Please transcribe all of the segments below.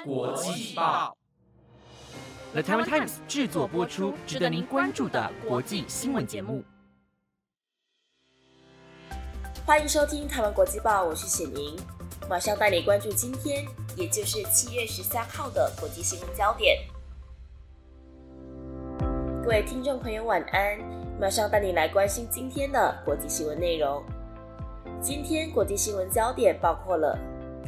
湾国际报，The Taiwan Times 制作播出，值得您关注的国际新闻节目。欢迎收听台湾国际报，我是显宁，马上带你关注今天，也就是七月十三号的国际新闻焦点。各位听众朋友，晚安！马上带你来关心今天的国际新闻内容。今天国际新闻焦点包括了。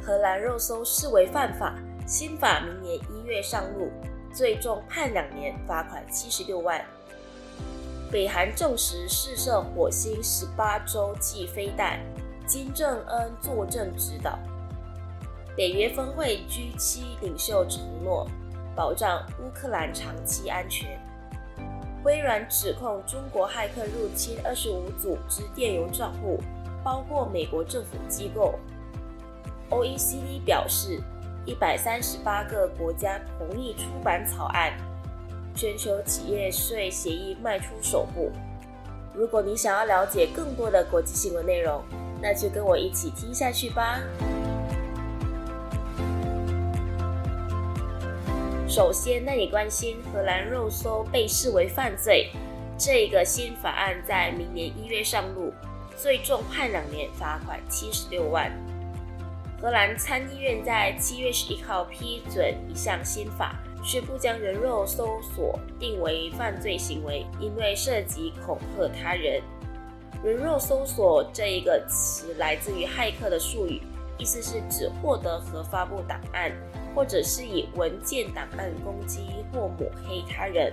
荷兰肉松视为犯法，新法明年一月上路，最重判两年，罚款七十六万。北韩证实试射火星十八洲际飞弹，金正恩坐镇指导。北约峰会 G7 领袖承诺保障乌克兰长期安全。微软指控中国骇客入侵二十五组织电邮账户，包括美国政府机构。OECD 表示，一百三十八个国家同意出版草案，全球企业税协议迈出首步。如果你想要了解更多的国际新闻内容，那就跟我一起听下去吧。首先，那你关心荷兰肉搜被视为犯罪，这个新法案在明年一月上路，最重判两年，罚款七十六万。荷兰参议院在七月十一号批准一项新法，宣布将人肉搜索定为犯罪行为，因为涉及恐吓他人。人肉搜索这一个词来自于骇客的术语，意思是指获得和发布档案，或者是以文件档案攻击或抹黑他人。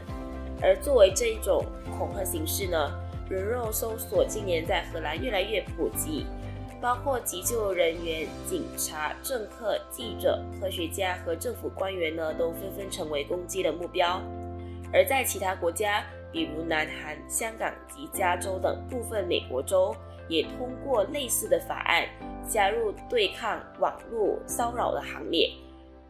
而作为这一种恐吓形式呢，人肉搜索今年在荷兰越来越普及。包括急救人员、警察、政客、记者、科学家和政府官员呢，都纷纷成为攻击的目标。而在其他国家，比如南韩、香港及加州等部分美国州，也通过类似的法案，加入对抗网络骚扰的行列。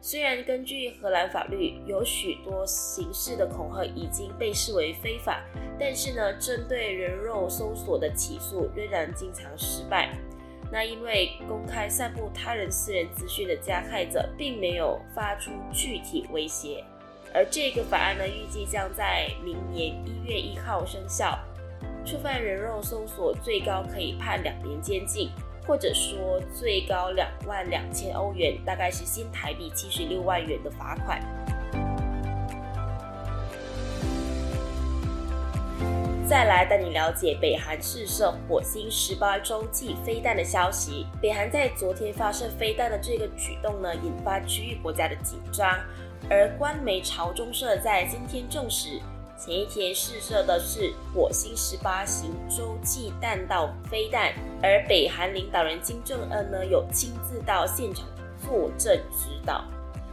虽然根据荷兰法律，有许多形式的恐吓已经被视为非法，但是呢，针对人肉搜索的起诉仍然经常失败。那因为公开散布他人私人资讯的加害者并没有发出具体威胁，而这个法案呢，预计将在明年一月一号生效。触犯人肉搜索，最高可以判两年监禁，或者说最高两万两千欧元，大概是新台币七十六万元的罚款。再来带你了解北韩试射火星十八洲际飞弹的消息。北韩在昨天发射飞弹的这个举动呢，引发区域国家的紧张。而官媒朝中社在今天证实，前一天试射的是火星十八型洲际弹道飞弹，而北韩领导人金正恩呢，有亲自到现场坐镇指导。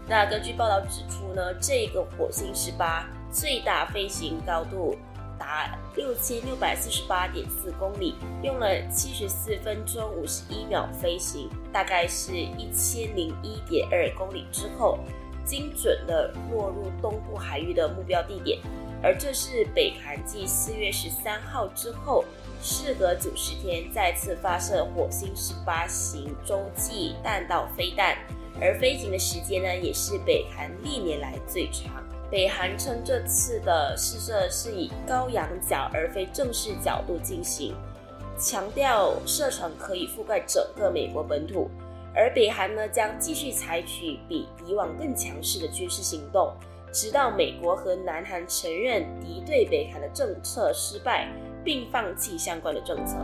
那根据报道指出呢，这个火星十八最大飞行高度。达六千六百四十八点四公里，用了七十四分钟五十一秒飞行，大概是一千零一点二公里之后，精准的落入东部海域的目标地点。而这是北韩继四月十三号之后，事隔九十天再次发射火星十八型洲际弹道飞弹，而飞行的时间呢，也是北韩历年来最长。北韩称这次的试射是以高仰角而非正式角度进行，强调射程可以覆盖整个美国本土。而北韩呢将继续采取比以往更强势的军事行动，直到美国和南韩承认敌对北韩的政策失败，并放弃相关的政策。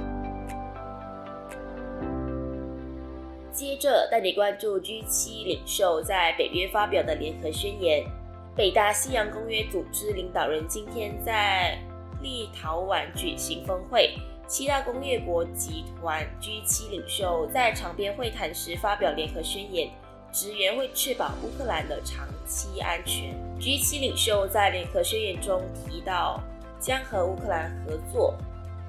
接着带你关注 G7 领袖在北约发表的联合宣言。北大西洋公约组织领导人今天在立陶宛举行峰会，七大工业国集团 G7 领袖在场边会谈时发表联合宣言，直言会确保乌克兰的长期安全。G7 领袖在联合宣言中提到，将和乌克兰合作，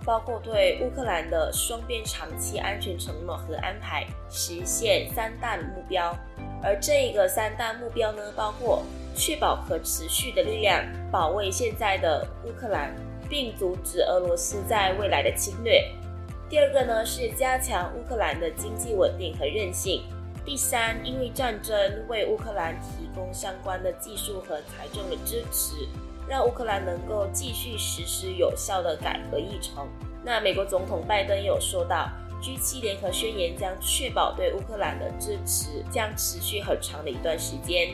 包括对乌克兰的双边长期安全承诺和安排，实现三大目标。而这一个三大目标呢，包括。确保可持续的力量，保卫现在的乌克兰，并阻止俄罗斯在未来的侵略。第二个呢是加强乌克兰的经济稳定和韧性，第三，因为战争为乌克兰提供相关的技术和财政的支持，让乌克兰能够继续实施有效的改革议程。那美国总统拜登有说到，G7 联合宣言将确保对乌克兰的支持将持续很长的一段时间。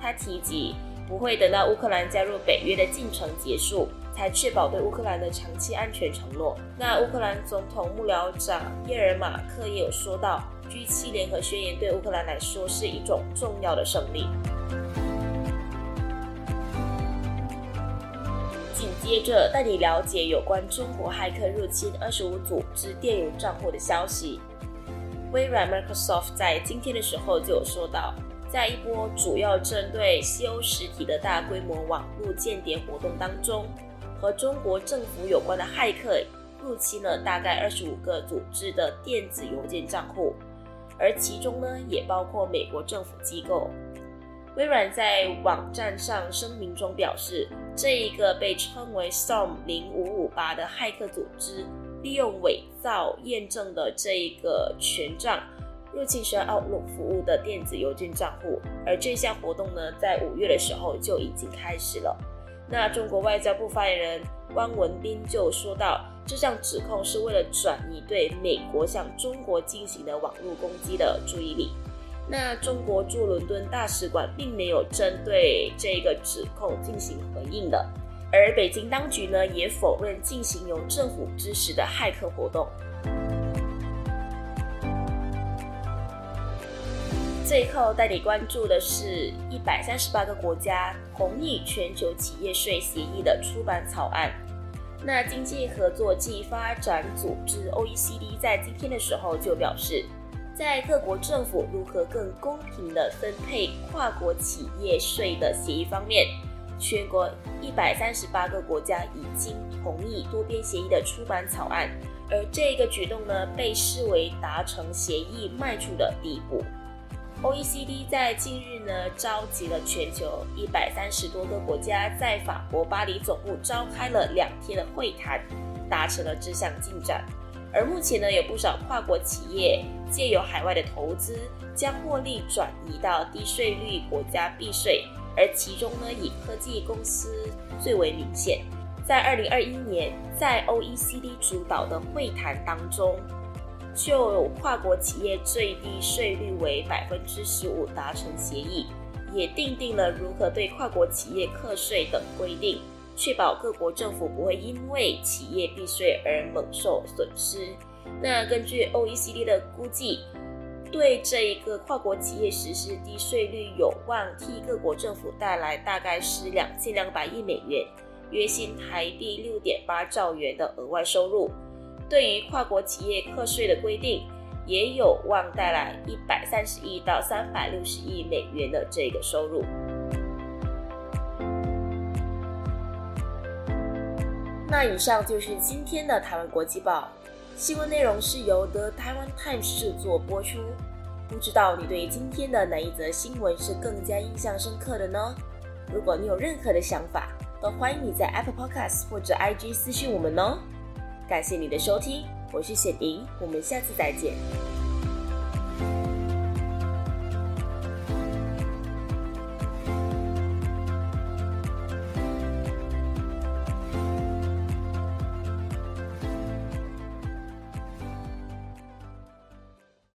他提及不会等到乌克兰加入北约的进程结束，才确保对乌克兰的长期安全承诺。那乌克兰总统幕僚长叶尔马克也有说到。G7 联合宣言对乌克兰来说是一种重要的胜利。接着带你了解有关中国骇客入侵二十五组织电邮账户的消息。微软 Microsoft 在今天的时候就有说到，在一波主要针对西欧实体的大规模网络间谍活动当中，和中国政府有关的骇客入侵了大概二十五个组织的电子邮件账户。而其中呢，也包括美国政府机构。微软在网站上声明中表示，这一个被称为 Storm 零五五八的骇客组织，利用伪造验证的这一个权杖，入侵使用 Outlook 服务的电子邮件账户。而这项活动呢，在五月的时候就已经开始了。那中国外交部发言人汪文斌就说到。这项指控是为了转移对美国向中国进行的网络攻击的注意力。那中国驻伦敦大使馆并没有针对这个指控进行回应的，而北京当局呢也否认进行由政府支持的骇客活动。最后带你关注的是一百三十八个国家同意全球企业税协议的出版草案。那经济合作暨发展组织 （OECD） 在今天的时候就表示，在各国政府如何更公平地分配跨国企业税的协议方面，全国一百三十八个国家已经同意多边协议的出版草案，而这个举动呢，被视为达成协议迈出的第一步。OECD 在近日呢，召集了全球一百三十多个国家，在法国巴黎总部召开了两天的会谈，达成了这项进展。而目前呢，有不少跨国企业借由海外的投资，将获利转移到低税率国家避税，而其中呢，以科技公司最为明显。在二零二一年，在 OECD 主导的会谈当中。就跨国企业最低税率为百分之十五达成协议，也订定了如何对跨国企业课税等规定，确保各国政府不会因为企业避税而蒙受损失。那根据 OECD 的估计，对这一个跨国企业实施低税率有望替各国政府带来大概是两千两百亿美元，约新台币六点八兆元的额外收入。对于跨国企业课税的规定，也有望带来一百三十亿到三百六十亿美元的这个收入。那以上就是今天的台湾国际报新闻内容，是由 The Taiwan Times 制作播出。不知道你对今天的哪一则新闻是更加印象深刻的呢？如果你有任何的想法，都欢迎你在 Apple Podcast 或者 IG 私信我们哦。感谢你的收听，我是雪婷，我们下次再见。